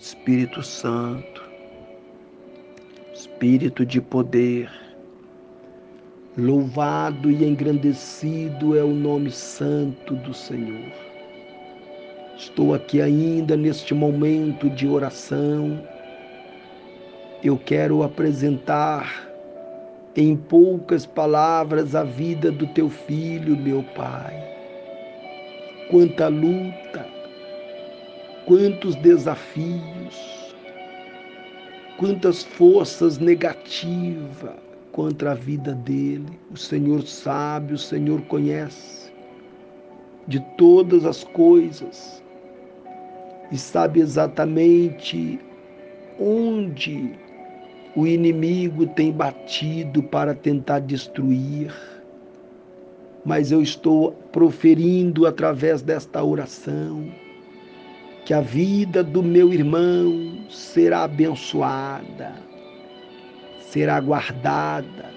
Espírito Santo, Espírito de poder, louvado e engrandecido é o nome santo do Senhor. Estou aqui ainda neste momento de oração. Eu quero apresentar em poucas palavras a vida do teu filho, meu Pai. Quanta luta, quantos desafios, quantas forças negativas contra a vida dele. O Senhor sabe, o Senhor conhece de todas as coisas e sabe exatamente onde o inimigo tem batido para tentar destruir. Mas eu estou proferindo através desta oração que a vida do meu irmão será abençoada, será guardada,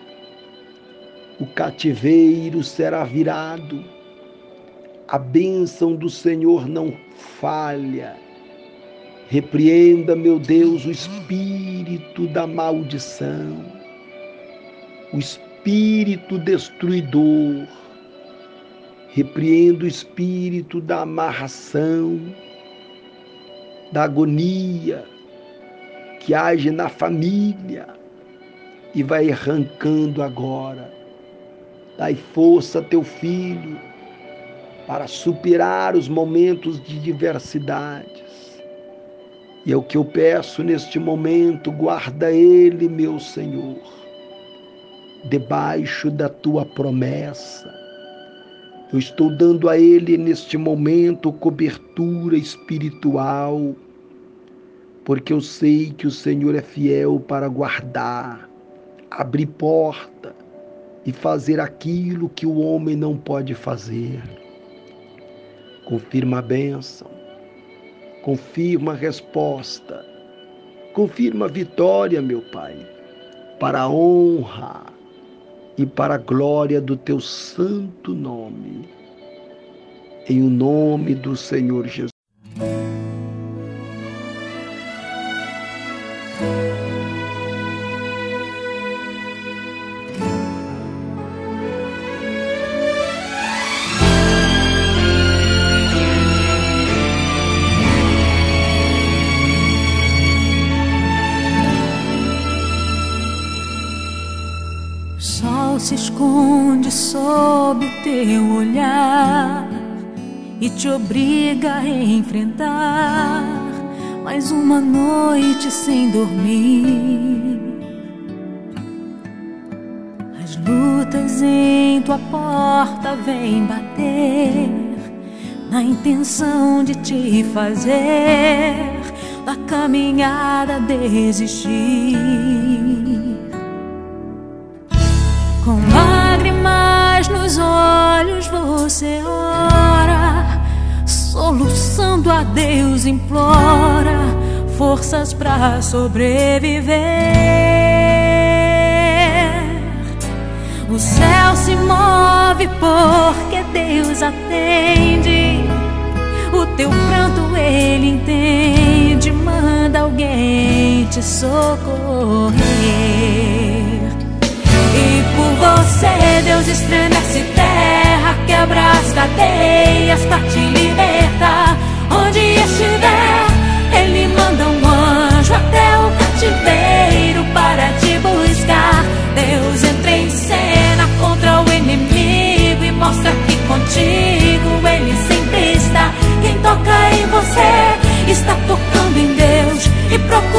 o cativeiro será virado, a bênção do Senhor não falha. Repreenda, meu Deus, o espírito da maldição, o espírito destruidor. Repreenda o espírito da amarração, da agonia que age na família e vai arrancando agora. Dai força a teu filho para superar os momentos de diversidades. E é o que eu peço neste momento, guarda ele, meu Senhor, debaixo da tua promessa eu estou dando a Ele neste momento cobertura espiritual, porque eu sei que o Senhor é fiel para guardar, abrir porta e fazer aquilo que o homem não pode fazer. Confirma a bênção, confirma a resposta, confirma a vitória, meu Pai, para a honra e para a glória do teu santo nome. Em o nome do Senhor Jesus. Se esconde sob o teu olhar e te obriga a enfrentar mais uma noite sem dormir. As lutas em tua porta vêm bater na intenção de te fazer da caminhada desistir. Deus implora forças para sobreviver. O céu se move porque Deus atende. O teu pranto ele entende, manda alguém te socorrer. E por você Deus estremece terra, quebra as cadeias pra te libertar. Estiver, Ele manda um anjo até o cativeiro para te buscar. Deus entra em cena contra o inimigo e mostra que contigo Ele sempre está. Quem toca em você está tocando em Deus e procurando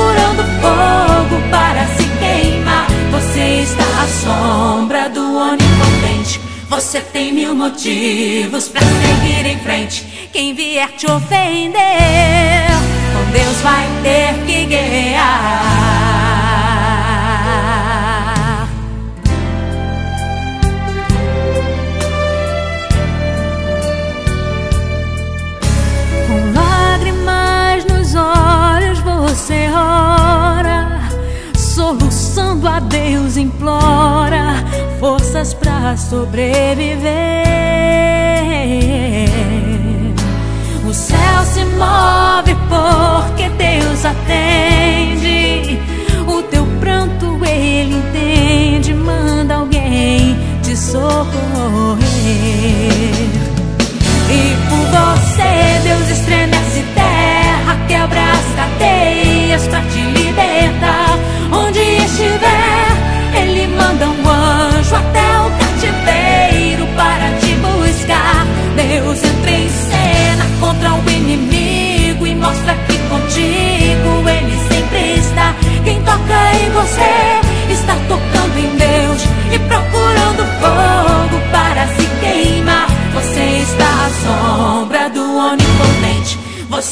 Você tem mil motivos para seguir em frente. Quem vier te ofender, com Deus vai ter que guerrear. Para pra sobreviver. O céu se move porque Deus atende. O teu pranto ele entende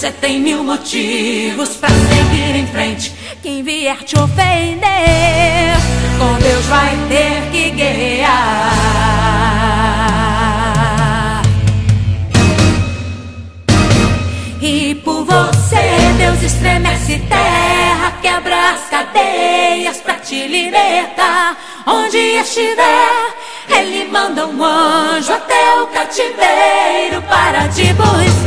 Você tem mil motivos pra seguir em frente. Quem vier te ofender, com Deus vai ter que guerrear. E por você, Deus estremece terra, quebra as cadeias pra te libertar. Onde estiver, Ele manda um anjo até o cativeiro para te buscar.